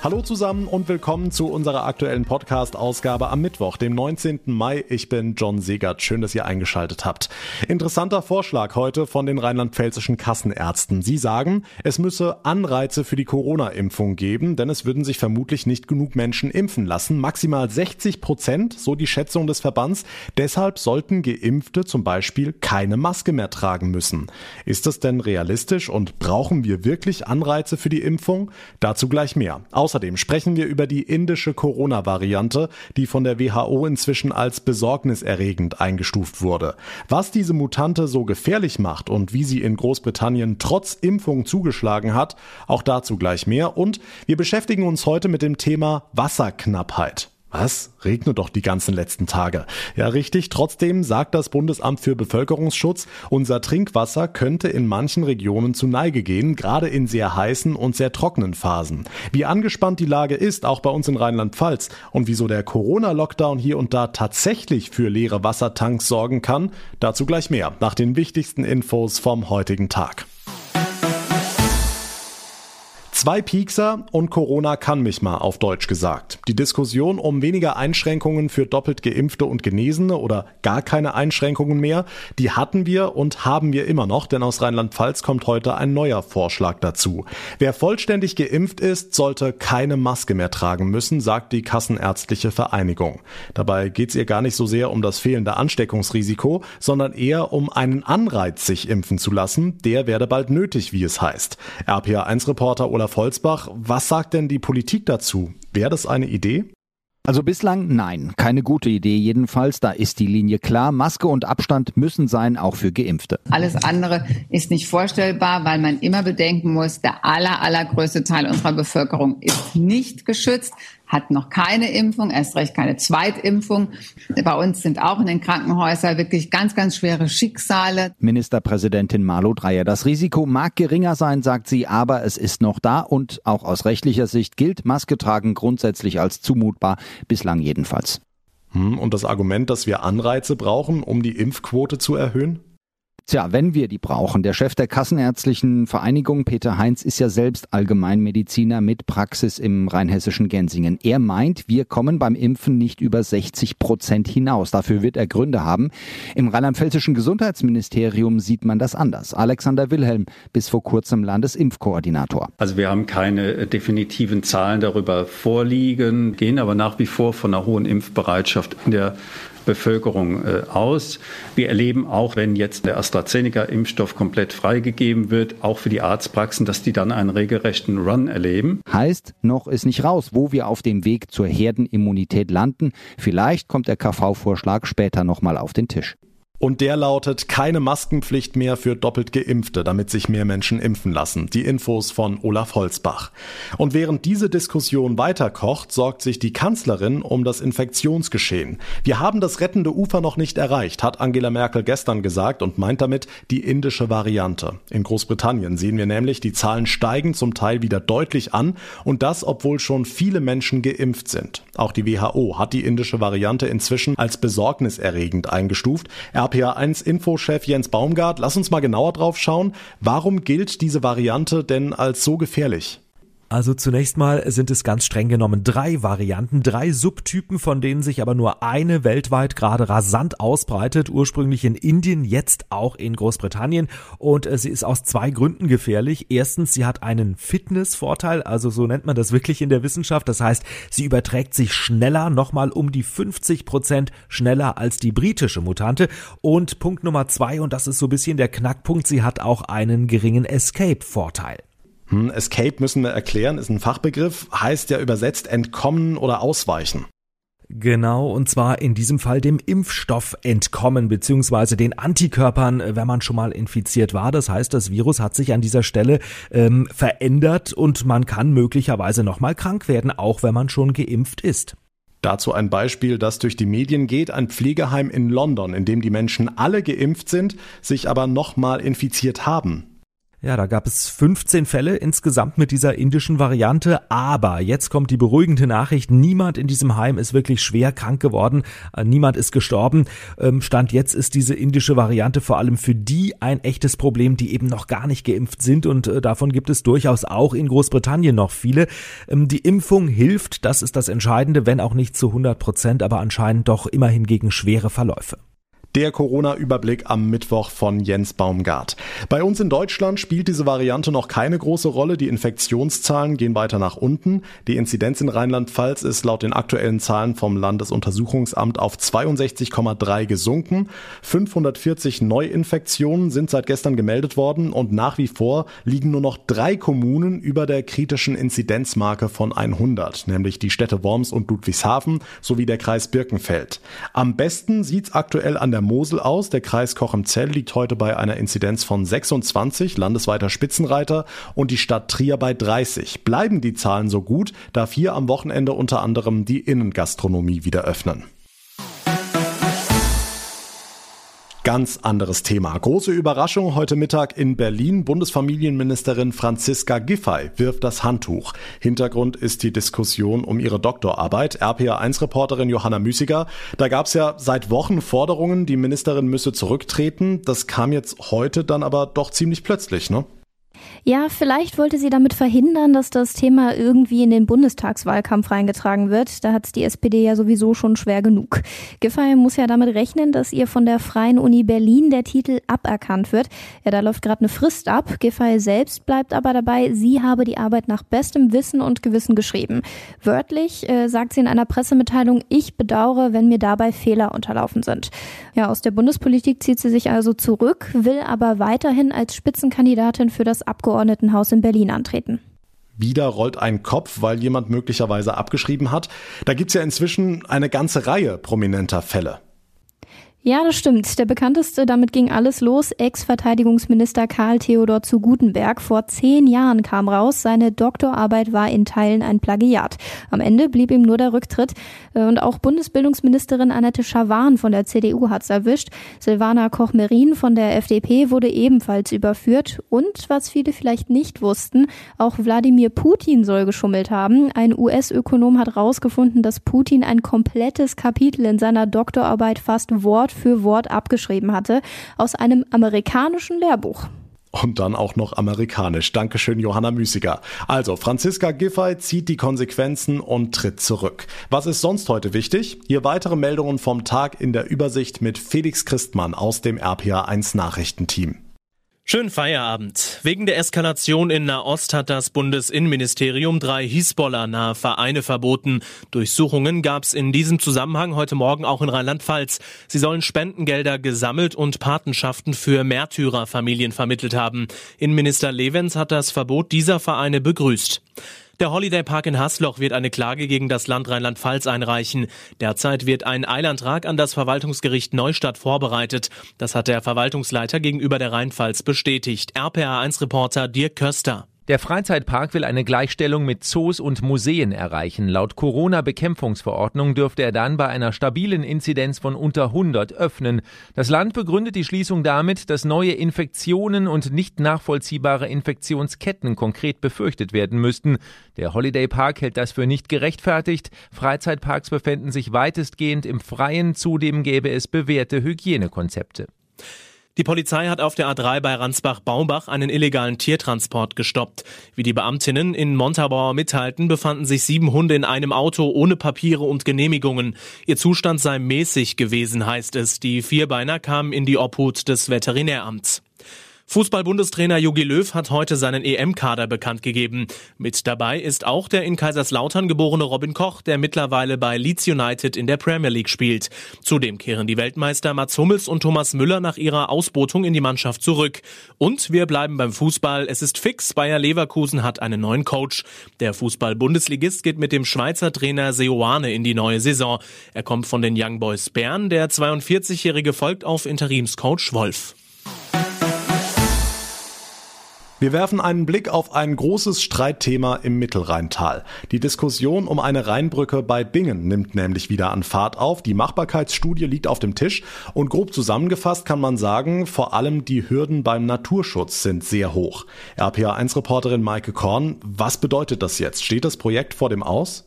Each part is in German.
Hallo zusammen und willkommen zu unserer aktuellen Podcast-Ausgabe am Mittwoch, dem 19. Mai. Ich bin John Segert. Schön, dass ihr eingeschaltet habt. Interessanter Vorschlag heute von den rheinland-pfälzischen Kassenärzten. Sie sagen, es müsse Anreize für die Corona-Impfung geben, denn es würden sich vermutlich nicht genug Menschen impfen lassen. Maximal 60 Prozent, so die Schätzung des Verbands. Deshalb sollten Geimpfte zum Beispiel keine Maske mehr tragen müssen. Ist das denn realistisch und brauchen wir wirklich Anreize für die Impfung? Dazu gleich mehr. Außerdem sprechen wir über die indische Corona-Variante, die von der WHO inzwischen als besorgniserregend eingestuft wurde. Was diese Mutante so gefährlich macht und wie sie in Großbritannien trotz Impfung zugeschlagen hat, auch dazu gleich mehr. Und wir beschäftigen uns heute mit dem Thema Wasserknappheit. Was? Regnet doch die ganzen letzten Tage. Ja, richtig. Trotzdem sagt das Bundesamt für Bevölkerungsschutz, unser Trinkwasser könnte in manchen Regionen zu Neige gehen, gerade in sehr heißen und sehr trockenen Phasen. Wie angespannt die Lage ist, auch bei uns in Rheinland-Pfalz, und wieso der Corona-Lockdown hier und da tatsächlich für leere Wassertanks sorgen kann, dazu gleich mehr nach den wichtigsten Infos vom heutigen Tag. Zwei Piekser und Corona kann mich mal auf Deutsch gesagt. Die Diskussion um weniger Einschränkungen für doppelt geimpfte und Genesene oder gar keine Einschränkungen mehr, die hatten wir und haben wir immer noch, denn aus Rheinland-Pfalz kommt heute ein neuer Vorschlag dazu. Wer vollständig geimpft ist, sollte keine Maske mehr tragen müssen, sagt die Kassenärztliche Vereinigung. Dabei geht es ihr gar nicht so sehr um das fehlende Ansteckungsrisiko, sondern eher um einen Anreiz, sich impfen zu lassen. Der werde bald nötig, wie es heißt. RPA1-Reporter Olaf Volzbach, was sagt denn die Politik dazu? Wäre das eine Idee? Also bislang nein, keine gute Idee jedenfalls. Da ist die Linie klar. Maske und Abstand müssen sein, auch für Geimpfte. Alles andere ist nicht vorstellbar, weil man immer bedenken muss, der aller, allergrößte Teil unserer Bevölkerung ist nicht geschützt hat noch keine Impfung, erst recht keine Zweitimpfung. Bei uns sind auch in den Krankenhäusern wirklich ganz, ganz schwere Schicksale. Ministerpräsidentin Marlo Dreyer. Das Risiko mag geringer sein, sagt sie, aber es ist noch da und auch aus rechtlicher Sicht gilt Maske tragen grundsätzlich als zumutbar, bislang jedenfalls. Hm, und das Argument, dass wir Anreize brauchen, um die Impfquote zu erhöhen? Tja, wenn wir die brauchen. Der Chef der Kassenärztlichen Vereinigung, Peter Heinz, ist ja selbst Allgemeinmediziner mit Praxis im rheinhessischen Gensingen. Er meint, wir kommen beim Impfen nicht über 60 Prozent hinaus. Dafür wird er Gründe haben. Im rheinland-pfälzischen Gesundheitsministerium sieht man das anders. Alexander Wilhelm, bis vor kurzem Landesimpfkoordinator. Also wir haben keine definitiven Zahlen darüber vorliegen, gehen aber nach wie vor von einer hohen Impfbereitschaft in der Bevölkerung äh, aus. Wir erleben auch, wenn jetzt der AstraZeneca-Impfstoff komplett freigegeben wird, auch für die Arztpraxen, dass die dann einen regelrechten Run erleben. Heißt, noch ist nicht raus, wo wir auf dem Weg zur Herdenimmunität landen. Vielleicht kommt der KV-Vorschlag später nochmal auf den Tisch. Und der lautet keine Maskenpflicht mehr für doppelt Geimpfte, damit sich mehr Menschen impfen lassen. Die Infos von Olaf Holzbach. Und während diese Diskussion weiterkocht, sorgt sich die Kanzlerin um das Infektionsgeschehen. Wir haben das rettende Ufer noch nicht erreicht, hat Angela Merkel gestern gesagt und meint damit die indische Variante. In Großbritannien sehen wir nämlich, die Zahlen steigen zum Teil wieder deutlich an und das, obwohl schon viele Menschen geimpft sind. Auch die WHO hat die indische Variante inzwischen als besorgniserregend eingestuft. Er RPA1 Infochef Jens Baumgart, lass uns mal genauer drauf schauen. Warum gilt diese Variante denn als so gefährlich? Also zunächst mal sind es ganz streng genommen drei Varianten, drei Subtypen, von denen sich aber nur eine weltweit gerade rasant ausbreitet, ursprünglich in Indien, jetzt auch in Großbritannien und äh, sie ist aus zwei Gründen gefährlich. Erstens, sie hat einen Fitnessvorteil, also so nennt man das wirklich in der Wissenschaft, das heißt, sie überträgt sich schneller, nochmal um die 50 Prozent schneller als die britische Mutante und Punkt Nummer zwei, und das ist so ein bisschen der Knackpunkt, sie hat auch einen geringen Escape-Vorteil. Hm, Escape müssen wir erklären, ist ein Fachbegriff, heißt ja übersetzt entkommen oder ausweichen. Genau, und zwar in diesem Fall dem Impfstoff entkommen, beziehungsweise den Antikörpern, wenn man schon mal infiziert war. Das heißt, das Virus hat sich an dieser Stelle ähm, verändert und man kann möglicherweise nochmal krank werden, auch wenn man schon geimpft ist. Dazu ein Beispiel, das durch die Medien geht, ein Pflegeheim in London, in dem die Menschen alle geimpft sind, sich aber nochmal infiziert haben. Ja, da gab es 15 Fälle insgesamt mit dieser indischen Variante, aber jetzt kommt die beruhigende Nachricht, niemand in diesem Heim ist wirklich schwer krank geworden, äh, niemand ist gestorben. Ähm, Stand jetzt ist diese indische Variante vor allem für die ein echtes Problem, die eben noch gar nicht geimpft sind und äh, davon gibt es durchaus auch in Großbritannien noch viele. Ähm, die Impfung hilft, das ist das Entscheidende, wenn auch nicht zu 100 Prozent, aber anscheinend doch immerhin gegen schwere Verläufe. Der Corona-Überblick am Mittwoch von Jens Baumgart. Bei uns in Deutschland spielt diese Variante noch keine große Rolle. Die Infektionszahlen gehen weiter nach unten. Die Inzidenz in Rheinland-Pfalz ist laut den aktuellen Zahlen vom Landesuntersuchungsamt auf 62,3 gesunken. 540 Neuinfektionen sind seit gestern gemeldet worden und nach wie vor liegen nur noch drei Kommunen über der kritischen Inzidenzmarke von 100, nämlich die Städte Worms und Ludwigshafen sowie der Kreis Birkenfeld. Am besten sieht's aktuell an der Mosel aus. Der Kreis Cochem-Zell liegt heute bei einer Inzidenz von 26, landesweiter Spitzenreiter, und die Stadt Trier bei 30. Bleiben die Zahlen so gut, darf hier am Wochenende unter anderem die Innengastronomie wieder öffnen. Ganz anderes Thema. Große Überraschung heute Mittag in Berlin. Bundesfamilienministerin Franziska Giffey wirft das Handtuch. Hintergrund ist die Diskussion um ihre Doktorarbeit. RPA1-Reporterin Johanna Müßiger. Da gab es ja seit Wochen Forderungen, die Ministerin müsse zurücktreten. Das kam jetzt heute dann aber doch ziemlich plötzlich, ne? Ja, vielleicht wollte sie damit verhindern, dass das Thema irgendwie in den Bundestagswahlkampf reingetragen wird. Da hat die SPD ja sowieso schon schwer genug. Giffey muss ja damit rechnen, dass ihr von der Freien Uni Berlin der Titel aberkannt wird. Ja, da läuft gerade eine Frist ab. Giffey selbst bleibt aber dabei, sie habe die Arbeit nach bestem Wissen und Gewissen geschrieben. Wörtlich äh, sagt sie in einer Pressemitteilung, ich bedauere, wenn mir dabei Fehler unterlaufen sind. Ja, aus der Bundespolitik zieht sie sich also zurück, will aber weiterhin als Spitzenkandidatin für das Abgeordnetenhaus in Berlin antreten. Wieder rollt ein Kopf, weil jemand möglicherweise abgeschrieben hat. Da gibt's ja inzwischen eine ganze Reihe prominenter Fälle. Ja, das stimmt. Der bekannteste, damit ging alles los, Ex-Verteidigungsminister Karl Theodor zu Gutenberg. Vor zehn Jahren kam raus, seine Doktorarbeit war in Teilen ein Plagiat. Am Ende blieb ihm nur der Rücktritt. Und auch Bundesbildungsministerin Annette Schawan von der CDU hat's erwischt. Silvana Koch-Merin von der FDP wurde ebenfalls überführt. Und was viele vielleicht nicht wussten, auch Wladimir Putin soll geschummelt haben. Ein US-Ökonom hat rausgefunden, dass Putin ein komplettes Kapitel in seiner Doktorarbeit fast Wort Wort für Wort abgeschrieben hatte, aus einem amerikanischen Lehrbuch. Und dann auch noch amerikanisch. Dankeschön, Johanna Müßiger. Also, Franziska Giffey zieht die Konsequenzen und tritt zurück. Was ist sonst heute wichtig? Hier weitere Meldungen vom Tag in der Übersicht mit Felix Christmann aus dem RPA1 Nachrichtenteam. Schönen Feierabend. Wegen der Eskalation in Nahost hat das Bundesinnenministerium drei Hisbollah-nahe Vereine verboten. Durchsuchungen gab es in diesem Zusammenhang heute Morgen auch in Rheinland-Pfalz. Sie sollen Spendengelder gesammelt und Patenschaften für Märtyrerfamilien vermittelt haben. Innenminister Levens hat das Verbot dieser Vereine begrüßt. Der Holiday Park in Hasloch wird eine Klage gegen das Land Rheinland-Pfalz einreichen. Derzeit wird ein Eilantrag an das Verwaltungsgericht Neustadt vorbereitet. Das hat der Verwaltungsleiter gegenüber der Rheinpfalz bestätigt. RPA1-Reporter Dirk Köster. Der Freizeitpark will eine Gleichstellung mit Zoos und Museen erreichen. Laut Corona-Bekämpfungsverordnung dürfte er dann bei einer stabilen Inzidenz von unter 100 öffnen. Das Land begründet die Schließung damit, dass neue Infektionen und nicht nachvollziehbare Infektionsketten konkret befürchtet werden müssten. Der Holiday Park hält das für nicht gerechtfertigt. Freizeitparks befänden sich weitestgehend im Freien. Zudem gäbe es bewährte Hygienekonzepte. Die Polizei hat auf der A3 bei Ransbach-Baumbach einen illegalen Tiertransport gestoppt. Wie die Beamtinnen in Montabaur mitteilten, befanden sich sieben Hunde in einem Auto ohne Papiere und Genehmigungen. Ihr Zustand sei mäßig gewesen, heißt es. Die Vierbeiner kamen in die Obhut des Veterinäramts. Fußball-Bundestrainer Jogi Löw hat heute seinen EM-Kader bekannt gegeben. Mit dabei ist auch der in Kaiserslautern geborene Robin Koch, der mittlerweile bei Leeds United in der Premier League spielt. Zudem kehren die Weltmeister Mats Hummels und Thomas Müller nach ihrer Ausbotung in die Mannschaft zurück. Und wir bleiben beim Fußball. Es ist fix, Bayer Leverkusen hat einen neuen Coach. Der Fußball-Bundesligist geht mit dem Schweizer Trainer Seoane in die neue Saison. Er kommt von den Young Boys Bern. Der 42-Jährige folgt auf Interimscoach Wolf. Wir werfen einen Blick auf ein großes Streitthema im Mittelrheintal. Die Diskussion um eine Rheinbrücke bei Bingen nimmt nämlich wieder an Fahrt auf. Die Machbarkeitsstudie liegt auf dem Tisch und grob zusammengefasst kann man sagen, vor allem die Hürden beim Naturschutz sind sehr hoch. RPA1-Reporterin Maike Korn, was bedeutet das jetzt? Steht das Projekt vor dem Aus?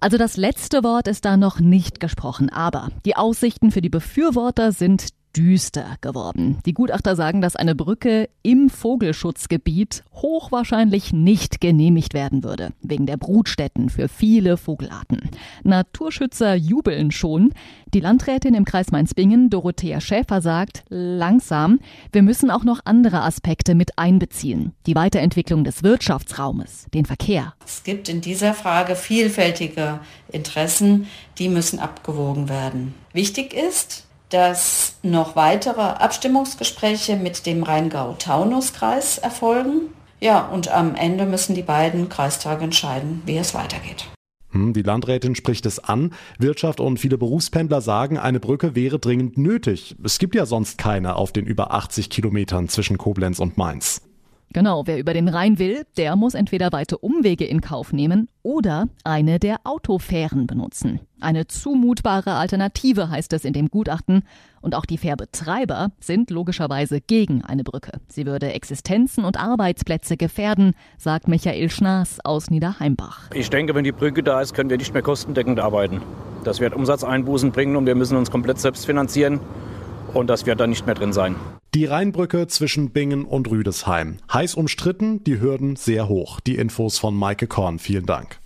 Also das letzte Wort ist da noch nicht gesprochen, aber die Aussichten für die Befürworter sind düster geworden. Die Gutachter sagen, dass eine Brücke im Vogelschutzgebiet hochwahrscheinlich nicht genehmigt werden würde, wegen der Brutstätten für viele Vogelarten. Naturschützer jubeln schon. Die Landrätin im Kreis Mainz-Bingen, Dorothea Schäfer, sagt, langsam, wir müssen auch noch andere Aspekte mit einbeziehen. Die Weiterentwicklung des Wirtschaftsraumes, den Verkehr. Es gibt in dieser Frage vielfältige Interessen, die müssen abgewogen werden. Wichtig ist, dass noch weitere Abstimmungsgespräche mit dem Rheingau-Taunus-Kreis erfolgen. Ja, und am Ende müssen die beiden Kreistage entscheiden, wie es weitergeht. Hm, die Landrätin spricht es an. Wirtschaft und viele Berufspendler sagen, eine Brücke wäre dringend nötig. Es gibt ja sonst keine auf den über 80 Kilometern zwischen Koblenz und Mainz. Genau, wer über den Rhein will, der muss entweder weite Umwege in Kauf nehmen oder eine der Autofähren benutzen. Eine zumutbare Alternative heißt es in dem Gutachten. Und auch die Fährbetreiber sind logischerweise gegen eine Brücke. Sie würde Existenzen und Arbeitsplätze gefährden, sagt Michael Schnaas aus Niederheimbach. Ich denke, wenn die Brücke da ist, können wir nicht mehr kostendeckend arbeiten. Das wird Umsatzeinbußen bringen und wir müssen uns komplett selbst finanzieren. Und das wird dann nicht mehr drin sein. Die Rheinbrücke zwischen Bingen und Rüdesheim. Heiß umstritten, die Hürden sehr hoch. Die Infos von Maike Korn. Vielen Dank.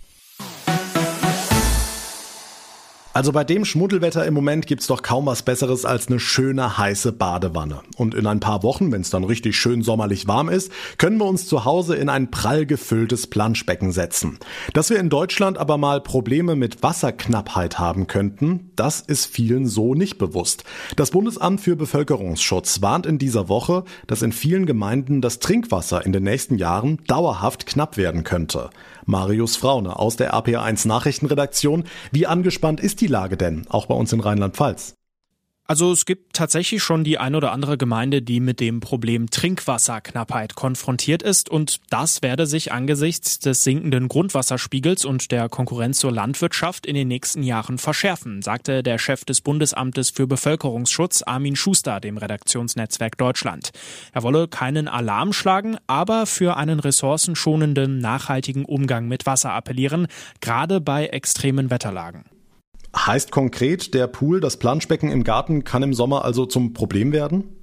Also bei dem Schmuddelwetter im Moment gibt's doch kaum was Besseres als eine schöne heiße Badewanne. Und in ein paar Wochen, wenn es dann richtig schön sommerlich warm ist, können wir uns zu Hause in ein prall gefülltes Planschbecken setzen. Dass wir in Deutschland aber mal Probleme mit Wasserknappheit haben könnten, das ist vielen so nicht bewusst. Das Bundesamt für Bevölkerungsschutz warnt in dieser Woche, dass in vielen Gemeinden das Trinkwasser in den nächsten Jahren dauerhaft knapp werden könnte. Marius Fraune aus der RPA1 Nachrichtenredaktion. Wie angespannt ist die Lage denn, auch bei uns in Rheinland-Pfalz? Also es gibt tatsächlich schon die ein oder andere Gemeinde, die mit dem Problem Trinkwasserknappheit konfrontiert ist und das werde sich angesichts des sinkenden Grundwasserspiegels und der Konkurrenz zur Landwirtschaft in den nächsten Jahren verschärfen, sagte der Chef des Bundesamtes für Bevölkerungsschutz Armin Schuster dem Redaktionsnetzwerk Deutschland. Er wolle keinen Alarm schlagen, aber für einen ressourcenschonenden, nachhaltigen Umgang mit Wasser appellieren, gerade bei extremen Wetterlagen. Heißt konkret, der Pool, das Planschbecken im Garten kann im Sommer also zum Problem werden?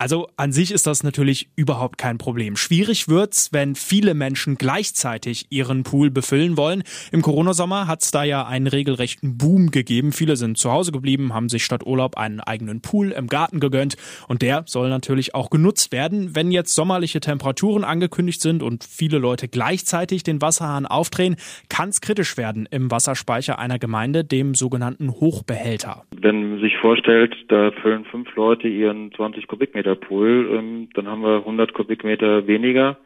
Also an sich ist das natürlich überhaupt kein Problem. Schwierig wird's, wenn viele Menschen gleichzeitig ihren Pool befüllen wollen. Im Corona-Sommer hat's da ja einen regelrechten Boom gegeben. Viele sind zu Hause geblieben, haben sich statt Urlaub einen eigenen Pool im Garten gegönnt und der soll natürlich auch genutzt werden. Wenn jetzt sommerliche Temperaturen angekündigt sind und viele Leute gleichzeitig den Wasserhahn aufdrehen, kann's kritisch werden im Wasserspeicher einer Gemeinde, dem sogenannten Hochbehälter. Wenn man sich vorstellt, da füllen fünf Leute ihren 20 Kubikmeter Kubikmeter Pool, ähm, dann haben wir 100 Kubikmeter weniger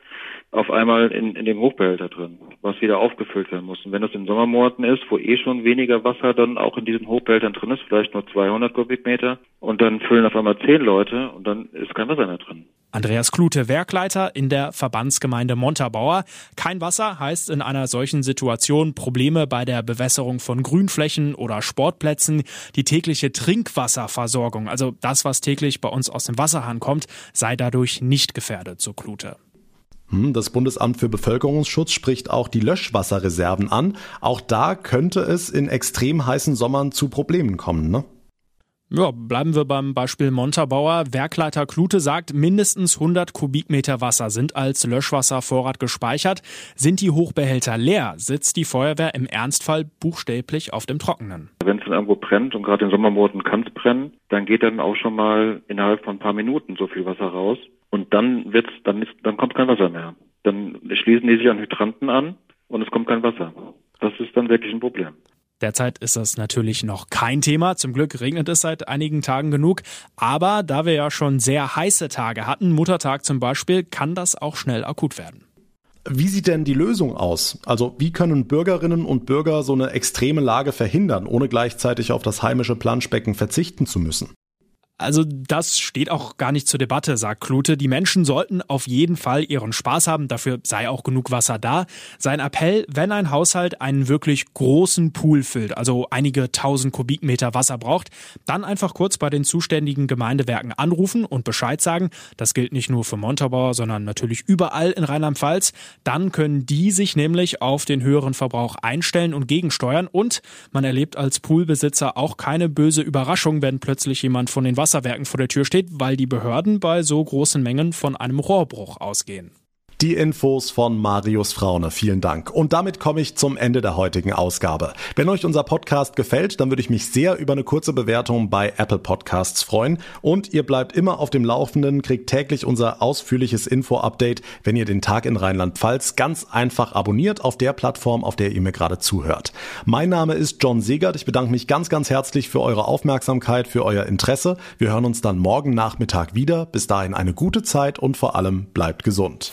auf einmal in, in dem Hochbehälter drin, was wieder aufgefüllt werden muss. Und wenn das in Sommermonaten ist, wo eh schon weniger Wasser dann auch in diesen Hochbehältern drin ist, vielleicht nur 200 Kubikmeter, und dann füllen auf einmal zehn Leute und dann ist kein Wasser mehr drin. Andreas Klute, Werkleiter in der Verbandsgemeinde Montabaur. Kein Wasser heißt in einer solchen Situation Probleme bei der Bewässerung von Grünflächen oder Sportplätzen. Die tägliche Trinkwasserversorgung, also das, was täglich bei uns aus dem Wasserhahn kommt, sei dadurch nicht gefährdet, so Klute. Hm, das Bundesamt für Bevölkerungsschutz spricht auch die Löschwasserreserven an. Auch da könnte es in extrem heißen Sommern zu Problemen kommen, ne? Ja, bleiben wir beim Beispiel Montabauer. Werkleiter Klute sagt, mindestens 100 Kubikmeter Wasser sind als Löschwasservorrat gespeichert. Sind die Hochbehälter leer, sitzt die Feuerwehr im Ernstfall buchstäblich auf dem Trockenen. Wenn es irgendwo brennt und gerade in Sommermonaten kann es brennen, dann geht dann auch schon mal innerhalb von ein paar Minuten so viel Wasser raus. Und dann wird's, dann ist, dann kommt kein Wasser mehr. Dann schließen die sich an Hydranten an und es kommt kein Wasser. Das ist dann wirklich ein Problem. Derzeit ist das natürlich noch kein Thema. Zum Glück regnet es seit einigen Tagen genug. Aber da wir ja schon sehr heiße Tage hatten, Muttertag zum Beispiel, kann das auch schnell akut werden. Wie sieht denn die Lösung aus? Also wie können Bürgerinnen und Bürger so eine extreme Lage verhindern, ohne gleichzeitig auf das heimische Planschbecken verzichten zu müssen? Also das steht auch gar nicht zur Debatte, sagt Klute. Die Menschen sollten auf jeden Fall ihren Spaß haben, dafür sei auch genug Wasser da. Sein Appell, wenn ein Haushalt einen wirklich großen Pool füllt, also einige tausend Kubikmeter Wasser braucht, dann einfach kurz bei den zuständigen Gemeindewerken anrufen und Bescheid sagen. Das gilt nicht nur für Montabaur, sondern natürlich überall in Rheinland-Pfalz. Dann können die sich nämlich auf den höheren Verbrauch einstellen und gegensteuern und man erlebt als Poolbesitzer auch keine böse Überraschung, wenn plötzlich jemand von den Wasserwerken vor der Tür steht, weil die Behörden bei so großen Mengen von einem Rohrbruch ausgehen. Die Infos von Marius Fraune. Vielen Dank. Und damit komme ich zum Ende der heutigen Ausgabe. Wenn euch unser Podcast gefällt, dann würde ich mich sehr über eine kurze Bewertung bei Apple Podcasts freuen. Und ihr bleibt immer auf dem Laufenden, kriegt täglich unser ausführliches Info-Update, wenn ihr den Tag in Rheinland-Pfalz ganz einfach abonniert auf der Plattform, auf der ihr mir gerade zuhört. Mein Name ist John Segert. Ich bedanke mich ganz, ganz herzlich für eure Aufmerksamkeit, für euer Interesse. Wir hören uns dann morgen Nachmittag wieder. Bis dahin eine gute Zeit und vor allem bleibt gesund.